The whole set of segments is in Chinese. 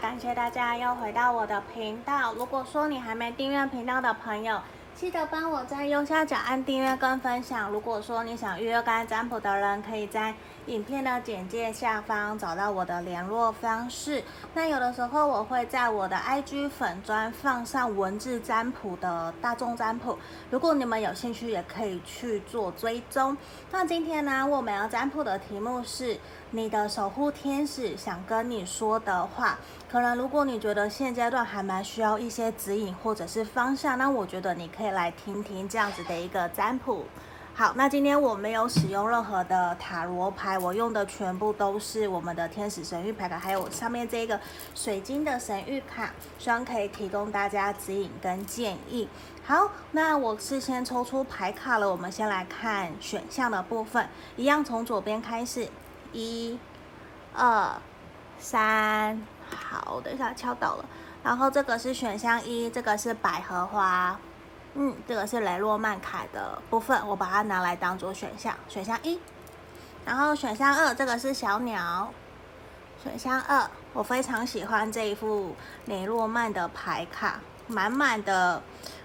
感谢大家又回到我的频道。如果说你还没订阅频道的朋友，记得帮我在右下角按订阅跟分享。如果说你想预约个案占卜的人，可以在影片的简介下方找到我的联络方式。那有的时候我会在我的 IG 粉专放上文字占卜的大众占卜，如果你们有兴趣，也可以去做追踪。那今天呢，我们要占卜的题目是你的守护天使想跟你说的话。可能如果你觉得现阶段还蛮需要一些指引或者是方向，那我觉得你可以来听听这样子的一个占卜。好，那今天我没有使用任何的塔罗牌，我用的全部都是我们的天使神谕牌卡，还有上面这个水晶的神谕卡，希望可以提供大家指引跟建议。好，那我是先抽出牌卡了，我们先来看选项的部分，一样从左边开始，一、二、三。好，等一下敲到了。然后这个是选项一，这个是百合花，嗯，这个是雷诺曼凯的部分，我把它拿来当做选项，选项一。然后选项二，这个是小鸟，选项二，我非常喜欢这一副雷诺曼的牌卡，满满的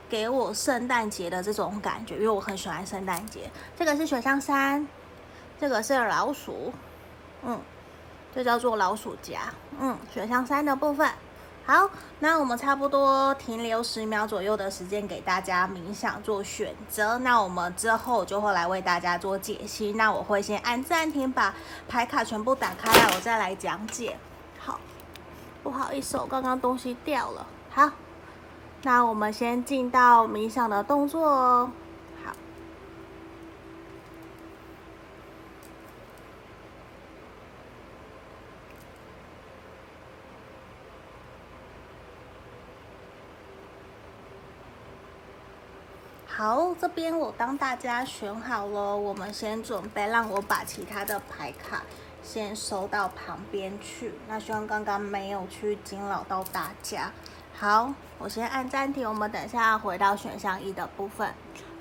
给我圣诞节的这种感觉，因为我很喜欢圣诞节。这个是选项三，这个是老鼠，嗯。这叫做老鼠夹，嗯，选项三的部分。好，那我们差不多停留十秒左右的时间给大家冥想做选择。那我们之后就会来为大家做解析。那我会先按暂停，把牌卡全部打开来，我再来讲解。好，不好意思，我刚刚东西掉了。好，那我们先进到冥想的动作哦。好，这边我帮大家选好了，我们先准备，让我把其他的牌卡先收到旁边去。那希望刚刚没有去惊扰到大家。好，我先按暂停，我们等一下回到选项一的部分。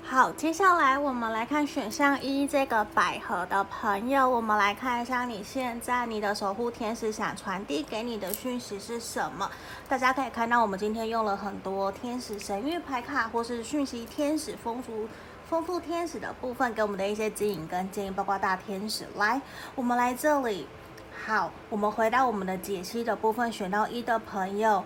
好，接下来我们来看选项一这个百合的朋友，我们来看一下你现在你的守护天使想传递给你的讯息是什么？大家可以看到，我们今天用了很多天使神谕牌卡，或是讯息天使丰富丰富天使的部分给我们的一些指引跟建议，包括大天使。来，我们来这里。好，我们回到我们的解析的部分，选到一的朋友。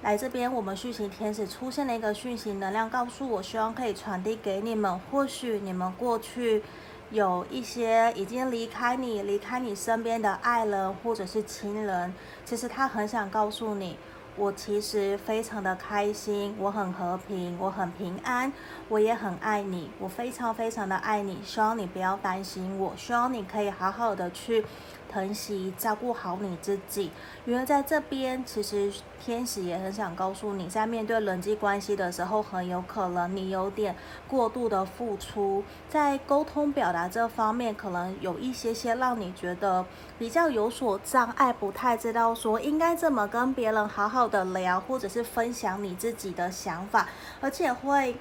来这边，我们讯息天使出现了一个讯息能量，告诉我，希望可以传递给你们。或许你们过去有一些已经离开你、离开你身边的爱人或者是亲人，其实他很想告诉你，我其实非常的开心，我很和平，我很平安，我也很爱你，我非常非常的爱你。希望你不要担心我，希望你可以好好的去。疼惜，照顾好你自己，因为在这边，其实天使也很想告诉你，在面对人际关系的时候，很有可能你有点过度的付出，在沟通表达这方面，可能有一些些让你觉得比较有所障碍，不太知道说应该怎么跟别人好好的聊，或者是分享你自己的想法，而且会。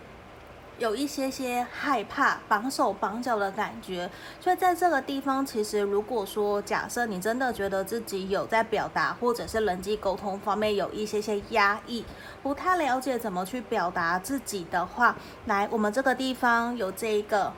有一些些害怕、绑手绑脚的感觉，所以在这个地方，其实如果说假设你真的觉得自己有在表达，或者是人际沟通方面有一些些压抑，不太了解怎么去表达自己的话，来，我们这个地方有这一个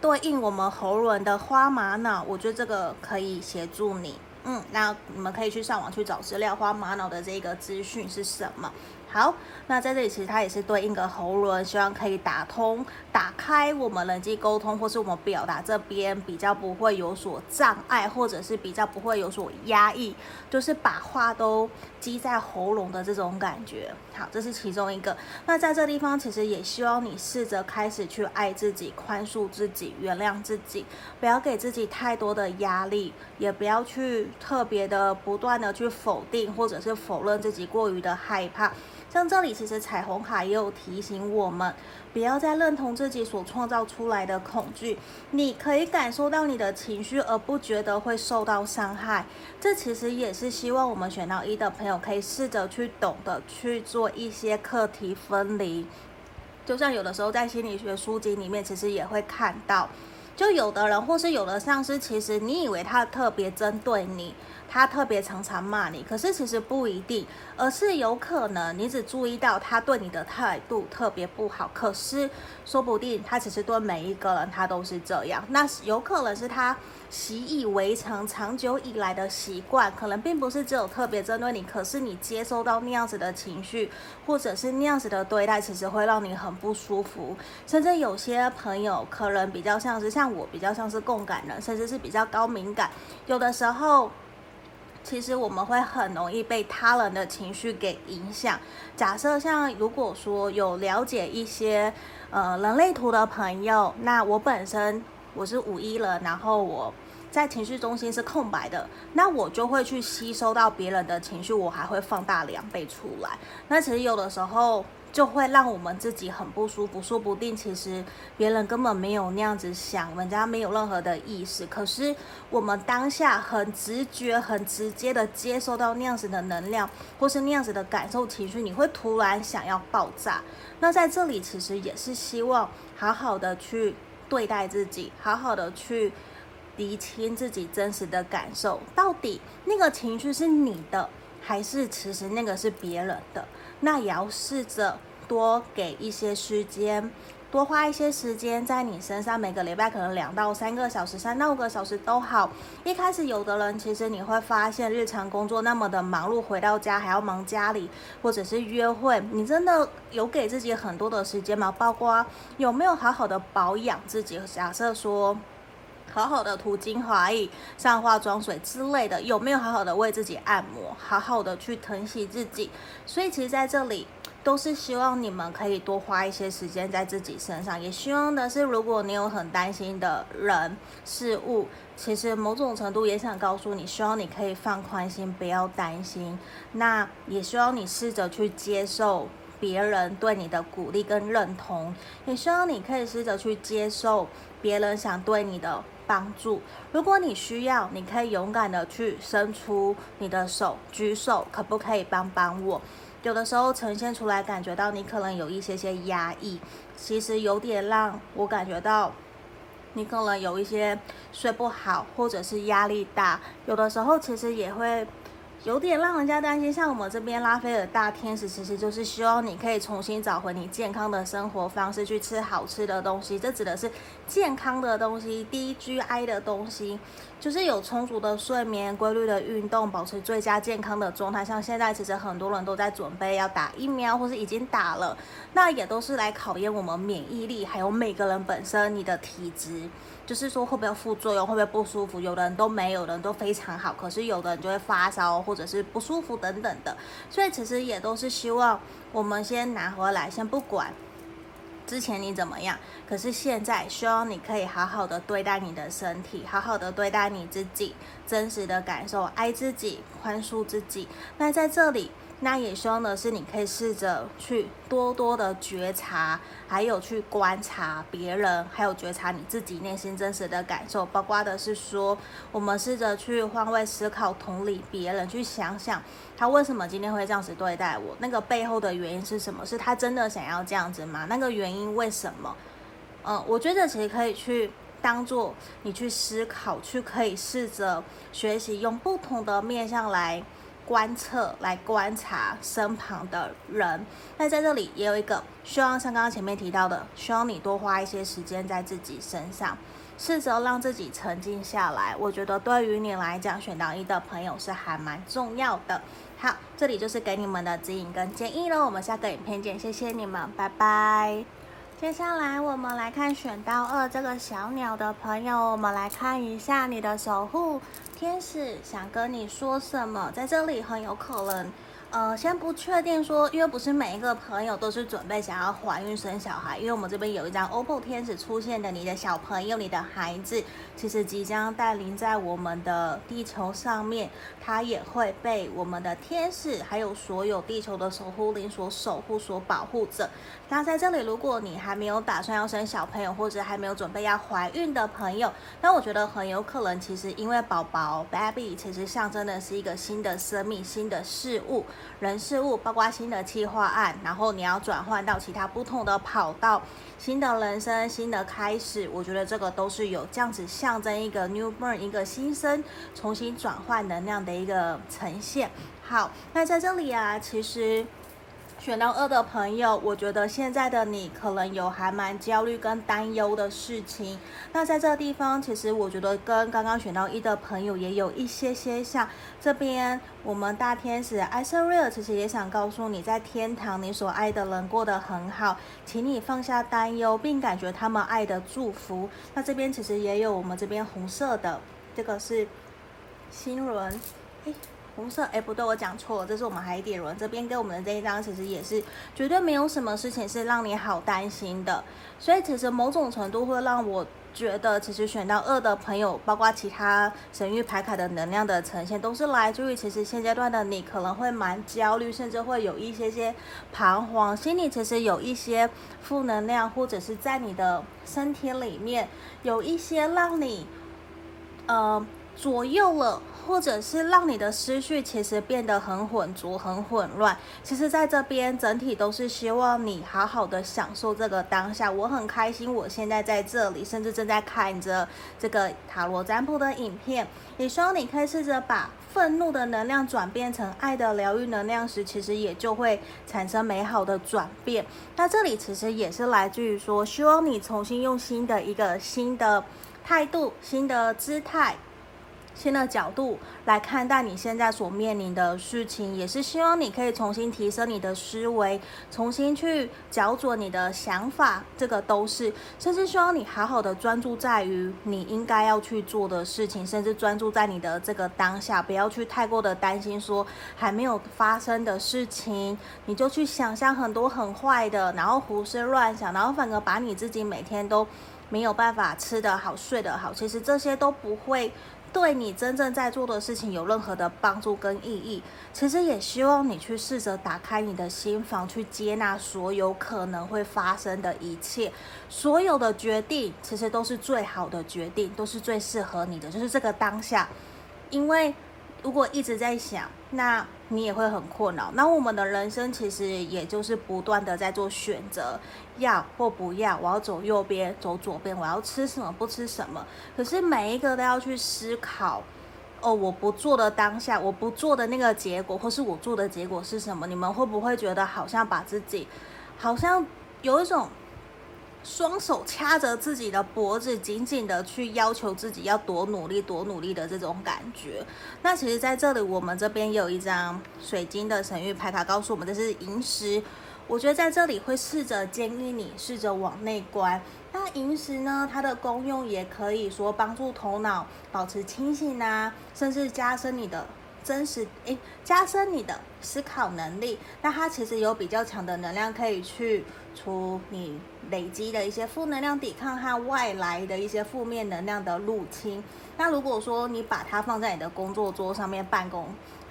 对应我们喉咙的花玛瑙，我觉得这个可以协助你。嗯，那你们可以去上网去找资料，花玛瑙的这个资讯是什么？好，那在这里其实它也是对应个喉轮，希望可以打通、打开我们人际沟通，或是我们表达这边比较不会有所障碍，或者是比较不会有所压抑，就是把话都积在喉咙的这种感觉。好，这是其中一个。那在这地方，其实也希望你试着开始去爱自己、宽恕自己、原谅自己，不要给自己太多的压力，也不要去特别的不断的去否定或者是否认自己过于的害怕。像这里，其实彩虹卡也有提醒我们，不要再认同自己所创造出来的恐惧。你可以感受到你的情绪，而不觉得会受到伤害。这其实也是希望我们选到一的朋友可以试着去懂得去做一些课题分离。就像有的时候在心理学书籍里面，其实也会看到，就有的人或是有的上司，其实你以为他特别针对你。他特别常常骂你，可是其实不一定，而是有可能你只注意到他对你的态度特别不好，可是说不定他其实对每一个人他都是这样，那有可能是他习以为常、长久以来的习惯，可能并不是只有特别针对你，可是你接收到那样子的情绪，或者是那样子的对待，其实会让你很不舒服，甚至有些朋友可能比较像是像我，比较像是共感人，甚至是比较高敏感，有的时候。其实我们会很容易被他人的情绪给影响。假设像如果说有了解一些呃人类图的朋友，那我本身我是五一人，然后我在情绪中心是空白的，那我就会去吸收到别人的情绪，我还会放大两倍出来。那其实有的时候。就会让我们自己很不舒服，说不定其实别人根本没有那样子想，人家没有任何的意识，可是我们当下很直觉、很直接的接收到那样子的能量，或是那样子的感受情绪，你会突然想要爆炸。那在这里其实也是希望好好的去对待自己，好好的去厘清自己真实的感受，到底那个情绪是你的，还是其实那个是别人的？那也要试着多给一些时间，多花一些时间在你身上。每个礼拜可能两到三个小时，三到五个小时都好。一开始有的人其实你会发现，日常工作那么的忙碌，回到家还要忙家里或者是约会，你真的有给自己很多的时间吗？包括有没有好好的保养自己？假设说。好好的涂精华液、上化妆水之类的，有没有好好的为自己按摩？好好的去疼惜自己。所以其实在这里都是希望你们可以多花一些时间在自己身上。也希望的是，如果你有很担心的人事物，其实某种程度也想告诉你，希望你可以放宽心，不要担心。那也希望你试着去接受别人对你的鼓励跟认同，也希望你可以试着去接受别人想对你的。帮助，如果你需要，你可以勇敢的去伸出你的手，举手，可不可以帮帮我？有的时候呈现出来，感觉到你可能有一些些压抑，其实有点让我感觉到你可能有一些睡不好，或者是压力大。有的时候其实也会。有点让人家担心，像我们这边拉菲尔大天使，其实就是希望你可以重新找回你健康的生活方式，去吃好吃的东西。这指的是健康的东西，低 GI 的东西，就是有充足的睡眠、规律的运动，保持最佳健康的状态。像现在其实很多人都在准备要打疫苗，或是已经打了，那也都是来考验我们免疫力，还有每个人本身你的体质。就是说会不会副作用，会不会不舒服？有的人都没有，的人都非常好。可是有的人就会发烧，或者是不舒服等等的。所以其实也都是希望我们先拿回来，先不管之前你怎么样。可是现在希望你可以好好的对待你的身体，好好的对待你自己，真实的感受，爱自己，宽恕自己。那在这里。那也希望的是，你可以试着去多多的觉察，还有去观察别人，还有觉察你自己内心真实的感受。包括的是说，我们试着去换位思考、同理别人，去想想他为什么今天会这样子对待我，那个背后的原因是什么？是他真的想要这样子吗？那个原因为什么？嗯，我觉得其实可以去当做你去思考，去可以试着学习，用不同的面向来。观测来观察身旁的人，那在这里也有一个，希望像刚刚前面提到的，希望你多花一些时间在自己身上，试着让自己沉静下来。我觉得对于你来讲，选到一的朋友是还蛮重要的。好，这里就是给你们的指引跟建议了。我们下个影片见，谢谢你们，拜拜。接下来我们来看选到二这个小鸟的朋友，我们来看一下你的守护。天使想跟你说什么？在这里很有可能，呃，先不确定说，因为不是每一个朋友都是准备想要怀孕生小孩。因为我们这边有一张 OPPO 天使出现的，你的小朋友、你的孩子，其实即将带领在我们的地球上面，他也会被我们的天使还有所有地球的守护灵所守护、所保护着。那在这里，如果你还没有打算要生小朋友，或者还没有准备要怀孕的朋友，那我觉得很有可能，其实因为宝宝 baby 其实象征的是一个新的生命、新的事物，人事物，包括新的计划案，然后你要转换到其他不同的跑道，新的人生，新的开始。我觉得这个都是有这样子象征一个 new born，一个新生，重新转换能量的一个呈现。好，那在这里啊，其实。选到二的朋友，我觉得现在的你可能有还蛮焦虑跟担忧的事情。那在这个地方，其实我觉得跟刚刚选到一的朋友也有一些些像。这边我们大天使艾瑟瑞尔其实也想告诉你，在天堂你所爱的人过得很好，请你放下担忧，并感觉他们爱的祝福。那这边其实也有我们这边红色的，这个是心轮。红色，哎，不对，我讲错了，这是我们海底轮这边给我们的这一张，其实也是绝对没有什么事情是让你好担心的，所以其实某种程度会让我觉得，其实选到二的朋友，包括其他神域牌卡的能量的呈现，都是来自于其实现阶段的你可能会蛮焦虑，甚至会有一些些彷徨，心里其实有一些负能量，或者是在你的身体里面有一些让你呃左右了。或者是让你的思绪其实变得很浑浊、很混乱。其实，在这边整体都是希望你好好的享受这个当下。我很开心，我现在在这里，甚至正在看着这个塔罗占卜的影片。也希望你可以试着把愤怒的能量转变成爱的疗愈能量时，其实也就会产生美好的转变。那这里其实也是来自于说，希望你重新用新的一个新的态度、新的姿态。新的角度来看待你现在所面临的事情，也是希望你可以重新提升你的思维，重新去校准你的想法，这个都是，甚至希望你好好的专注在于你应该要去做的事情，甚至专注在你的这个当下，不要去太过的担心说还没有发生的事情，你就去想象很多很坏的，然后胡思乱想，然后反而把你自己每天都没有办法吃得好、睡得好，其实这些都不会。对你真正在做的事情有任何的帮助跟意义，其实也希望你去试着打开你的心房，去接纳所有可能会发生的一切，所有的决定其实都是最好的决定，都是最适合你的，就是这个当下，因为。如果一直在想，那你也会很困扰。那我们的人生其实也就是不断的在做选择，要或不要。我要走右边，走左边。我要吃什么，不吃什么。可是每一个都要去思考。哦，我不做的当下，我不做的那个结果，或是我做的结果是什么？你们会不会觉得好像把自己，好像有一种。双手掐着自己的脖子，紧紧的去要求自己要多努力、多努力的这种感觉。那其实，在这里，我们这边有一张水晶的神谕牌卡，告诉我们这是萤石。我觉得在这里会试着建议你试着往内观。那萤石呢，它的功用也可以说帮助头脑保持清醒啊，甚至加深你的。真实诶，加深你的思考能力。那它其实有比较强的能量，可以去除你累积的一些负能量，抵抗和外来的一些负面能量的入侵。那如果说你把它放在你的工作桌上面办公，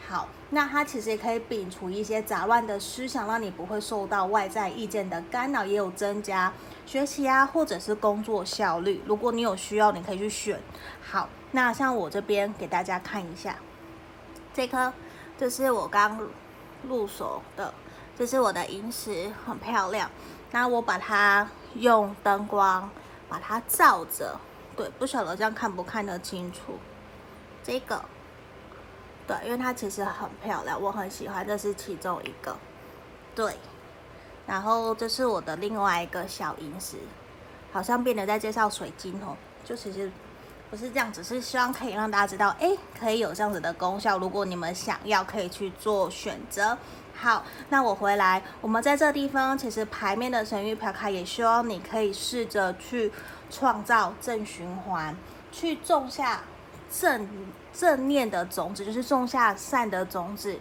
好，那它其实也可以摒除一些杂乱的思想，让你不会受到外在意见的干扰，也有增加学习啊，或者是工作效率。如果你有需要，你可以去选。好，那像我这边给大家看一下。这颗，这是我刚入手的，这是我的萤石，很漂亮。那我把它用灯光把它照着，对，不晓得这样看不看得清楚？这个，对，因为它其实很漂亮，我很喜欢，这是其中一个，对。然后这是我的另外一个小萤石，好像变得在介绍水晶哦，就其实。不是这样，只是希望可以让大家知道，诶，可以有这样子的功效。如果你们想要，可以去做选择。好，那我回来，我们在这地方，其实牌面的神諭牌卡也希望你可以试着去创造正循环，去种下正正念的种子，就是种下善的种子。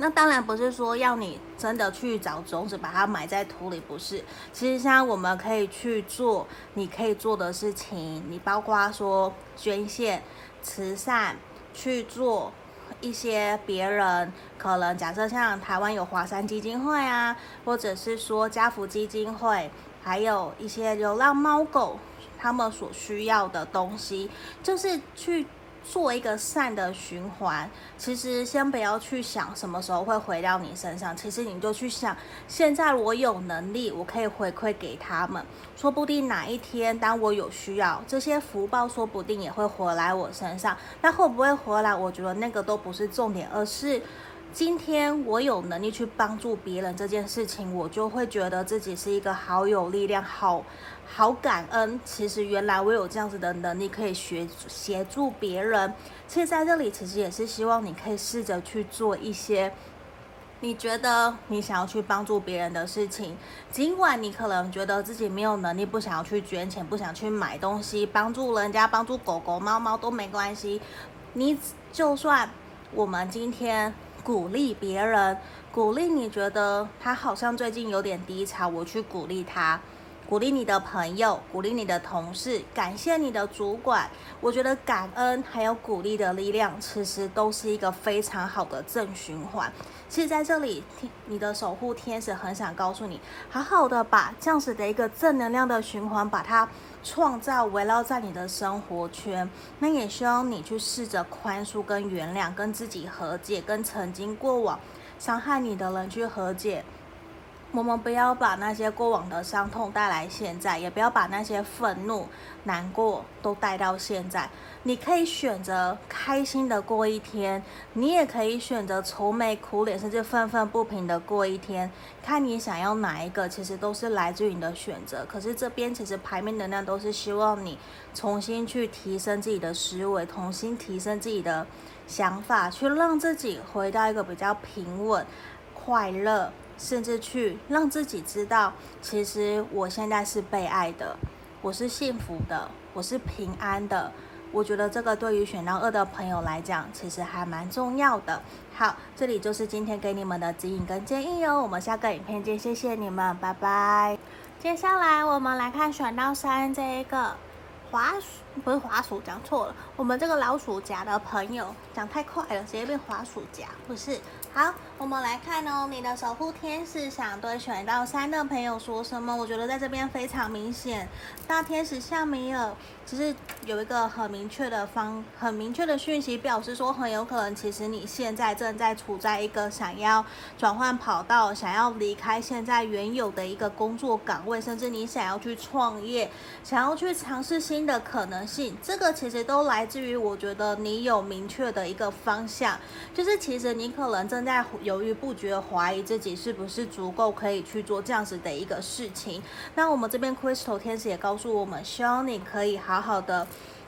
那当然不是说要你真的去找种子把它埋在土里，不是。其实像我们可以去做你可以做的事情，你包括说捐献、慈善，去做一些别人可能假设像台湾有华山基金会啊，或者是说家福基金会，还有一些流浪猫狗他们所需要的东西，就是去。做一个善的循环。其实先不要去想什么时候会回到你身上，其实你就去想，现在我有能力，我可以回馈给他们。说不定哪一天当我有需要，这些福报说不定也会回来我身上。那会不会回来？我觉得那个都不是重点，而是。今天我有能力去帮助别人这件事情，我就会觉得自己是一个好有力量、好好感恩。其实原来我有这样子的能力，可以学协助别人。其实在这里，其实也是希望你可以试着去做一些你觉得你想要去帮助别人的事情。尽管你可能觉得自己没有能力，不想要去捐钱，不想去买东西，帮助人家、帮助狗狗、猫猫都没关系。你就算我们今天。鼓励别人，鼓励你觉得他好像最近有点低潮，我去鼓励他，鼓励你的朋友，鼓励你的同事，感谢你的主管。我觉得感恩还有鼓励的力量，其实都是一个非常好的正循环。其实在这里，你的守护天使很想告诉你，好好的把这样子的一个正能量的循环，把它。创造围绕在你的生活圈，那也需要你去试着宽恕跟原谅，跟自己和解，跟曾经过往伤害你的人去和解。我们不要把那些过往的伤痛带来现在，也不要把那些愤怒、难过都带到现在。你可以选择开心的过一天，你也可以选择愁眉苦脸，甚至愤愤不平的过一天。看你想要哪一个，其实都是来自于你的选择。可是这边其实牌面能量都是希望你重新去提升自己的思维，重新提升自己的想法，去让自己回到一个比较平稳、快乐。甚至去让自己知道，其实我现在是被爱的，我是幸福的，我是平安的。我觉得这个对于选到二的朋友来讲，其实还蛮重要的。好，这里就是今天给你们的指引跟建议哦。我们下个影片见，谢谢你们，拜拜。接下来我们来看选到三这一个滑鼠，不是滑鼠，讲错了。我们这个老鼠夹的朋友讲太快了，直接变滑鼠夹，不是。好，我们来看哦，你的守护天使想对选到三的朋友说什么？我觉得在这边非常明显，大天使像没有其实有一个很明确的方，很明确的讯息，表示说很有可能，其实你现在正在处在一个想要转换跑道，想要离开现在原有的一个工作岗位，甚至你想要去创业，想要去尝试新的可能性。这个其实都来自于我觉得你有明确的一个方向，就是其实你可能正在犹豫不决，怀疑自己是不是足够可以去做这样子的一个事情。那我们这边 Crystal 天使也告诉我们，希望你可以好好好的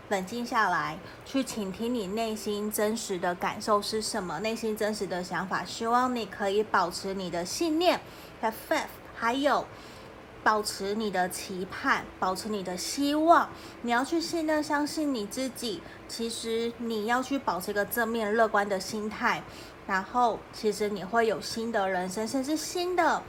冷静下来，去倾听你内心真实的感受是什么，内心真实的想法。希望你可以保持你的信念，have faith，还有保持你的期盼，保持你的希望。你要去信任、相信你自己。其实你要去保持一个正面、乐观的心态。然后，其实你会有新的人生，甚至新的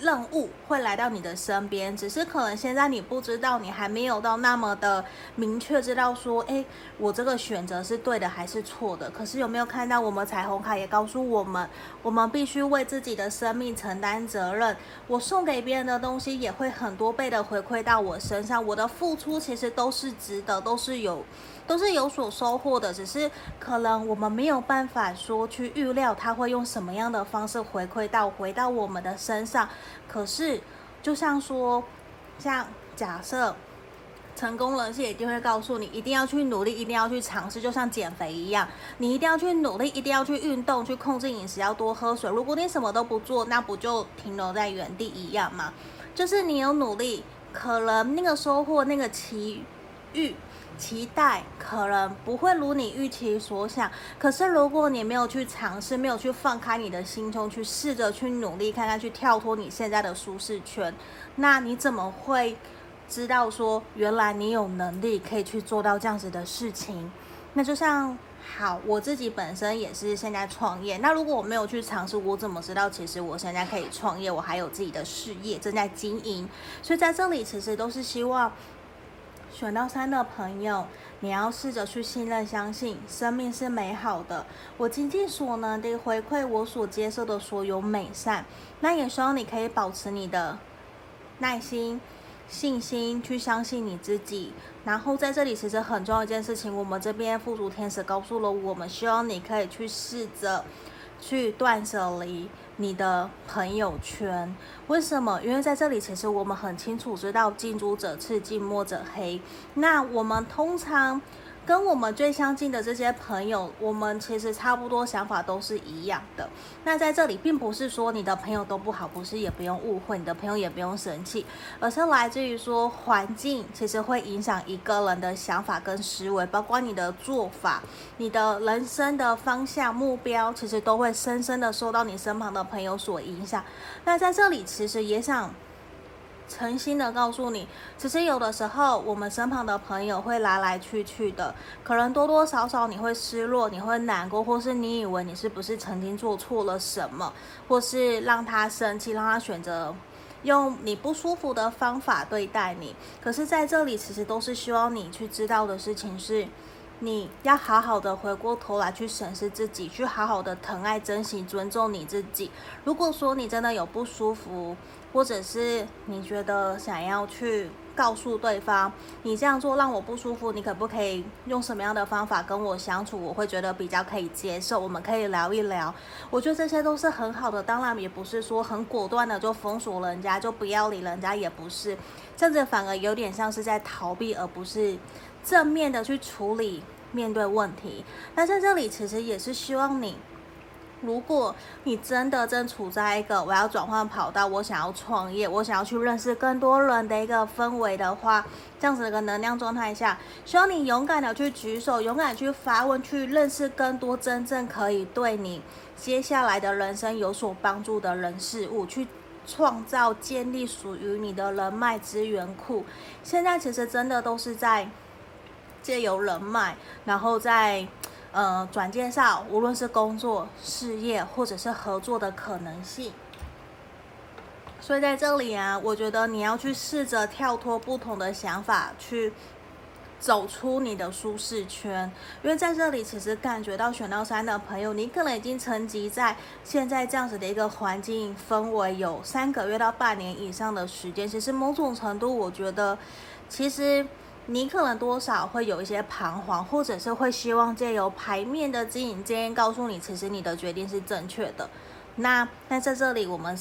任务会来到你的身边。只是可能现在你不知道，你还没有到那么的明确知道说，诶，我这个选择是对的还是错的。可是有没有看到我们彩虹卡也告诉我们，我们必须为自己的生命承担责任。我送给别人的东西也会很多倍的回馈到我身上。我的付出其实都是值得，都是有。都是有所收获的，只是可能我们没有办法说去预料他会用什么样的方式回馈到回到我们的身上。可是，就像说，像假设成功人士一定会告诉你，一定要去努力，一定要去尝试，就像减肥一样，你一定要去努力，一定要去运动，去控制饮食，要多喝水。如果你什么都不做，那不就停留在原地一样吗？就是你有努力，可能那个收获，那个奇遇。期待可能不会如你预期所想，可是如果你没有去尝试，没有去放开你的心胸，去试着去努力看看，去跳脱你现在的舒适圈，那你怎么会知道说原来你有能力可以去做到这样子的事情？那就像好，我自己本身也是现在创业，那如果我没有去尝试，我怎么知道其实我现在可以创业？我还有自己的事业正在经营，所以在这里其实都是希望。选到三的朋友，你要试着去信任、相信生命是美好的。我尽尽所能的回馈我所接受的所有美善。那也希望你可以保持你的耐心、信心，去相信你自己。然后在这里其实很重要一件事情，我们这边富足天使告诉了我们，希望你可以去试着去断舍离你的朋友圈。为什么？因为在这里其实我们很清楚知道近朱者赤，近墨者黑。那我们通常。跟我们最相近的这些朋友，我们其实差不多想法都是一样的。那在这里，并不是说你的朋友都不好，不是，也不用误会，你的朋友也不用生气，而是来自于说环境其实会影响一个人的想法跟思维，包括你的做法、你的人生的方向、目标，其实都会深深的受到你身旁的朋友所影响。那在这里，其实也想。诚心的告诉你，其实有的时候我们身旁的朋友会来来去去的，可能多多少少你会失落，你会难过，或是你以为你是不是曾经做错了什么，或是让他生气，让他选择用你不舒服的方法对待你。可是在这里，其实都是希望你去知道的事情是，你要好好的回过头来去审视自己，去好好的疼爱、珍惜、尊重你自己。如果说你真的有不舒服，或者是你觉得想要去告诉对方，你这样做让我不舒服，你可不可以用什么样的方法跟我相处？我会觉得比较可以接受，我们可以聊一聊。我觉得这些都是很好的，当然也不是说很果断的就封锁人家，就不要理人家，也不是，甚至反而有点像是在逃避，而不是正面的去处理面对问题。那在这里其实也是希望你。如果你真的正处在一个我要转换跑道，我想要创业，我想要去认识更多人的一个氛围的话，这样子的一个能量状态下，希望你勇敢的去举手，勇敢去发问，去认识更多真正可以对你接下来的人生有所帮助的人事物，去创造建立属于你的人脉资源库。现在其实真的都是在借由人脉，然后在。呃，转介绍，无论是工作、事业或者是合作的可能性，所以在这里啊，我觉得你要去试着跳脱不同的想法，去走出你的舒适圈。因为在这里，其实感觉到选到三的朋友，你可能已经沉寂在现在这样子的一个环境氛围，有三个月到半年以上的时间。其实某种程度，我觉得其实。你可能多少会有一些彷徨，或者是会希望借由牌面的指引今天告诉你，其实你的决定是正确的。那那在这里，我们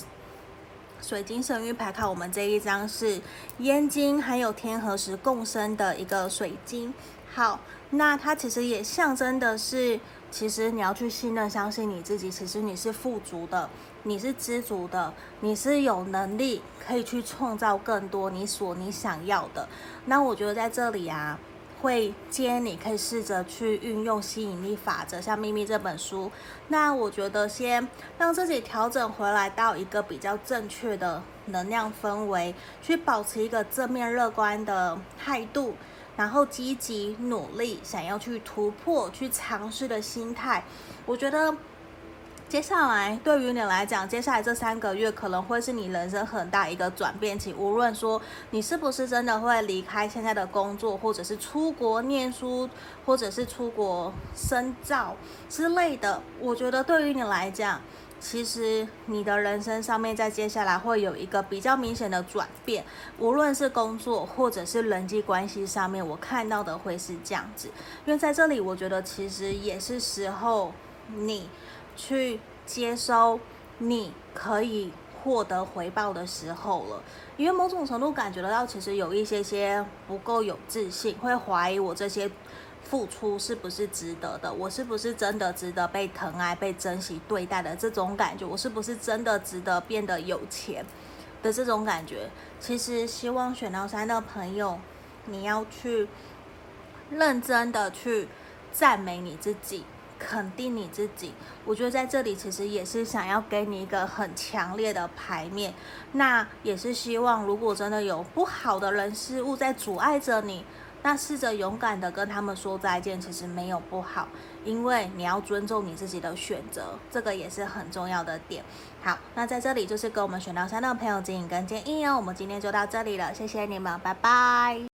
水晶神域牌卡，我们这一张是烟晶还有天河石共生的一个水晶。好，那它其实也象征的是，其实你要去信任、相信你自己，其实你是富足的。你是知足的，你是有能力可以去创造更多你所你想要的。那我觉得在这里啊，会建议你可以试着去运用吸引力法则，像《秘密》这本书。那我觉得先让自己调整回来到一个比较正确的能量氛围，去保持一个正面乐观的态度，然后积极努力，想要去突破、去尝试的心态。我觉得。接下来对于你来讲，接下来这三个月可能会是你人生很大一个转变期。无论说你是不是真的会离开现在的工作，或者是出国念书，或者是出国深造之类的，我觉得对于你来讲，其实你的人生上面在接下来会有一个比较明显的转变。无论是工作或者是人际关系上面，我看到的会是这样子。因为在这里，我觉得其实也是时候你。去接收你可以获得回报的时候了，因为某种程度感觉得到，其实有一些些不够有自信，会怀疑我这些付出是不是值得的，我是不是真的值得被疼爱、被珍惜对待的这种感觉，我是不是真的值得变得有钱的这种感觉。其实希望选到三的朋友，你要去认真的去赞美你自己。肯定你自己，我觉得在这里其实也是想要给你一个很强烈的牌面，那也是希望如果真的有不好的人事物在阻碍着你，那试着勇敢的跟他们说再见，其实没有不好，因为你要尊重你自己的选择，这个也是很重要的点。好，那在这里就是跟我们选到三的朋友指引跟建议哦，我们今天就到这里了，谢谢你们，拜拜。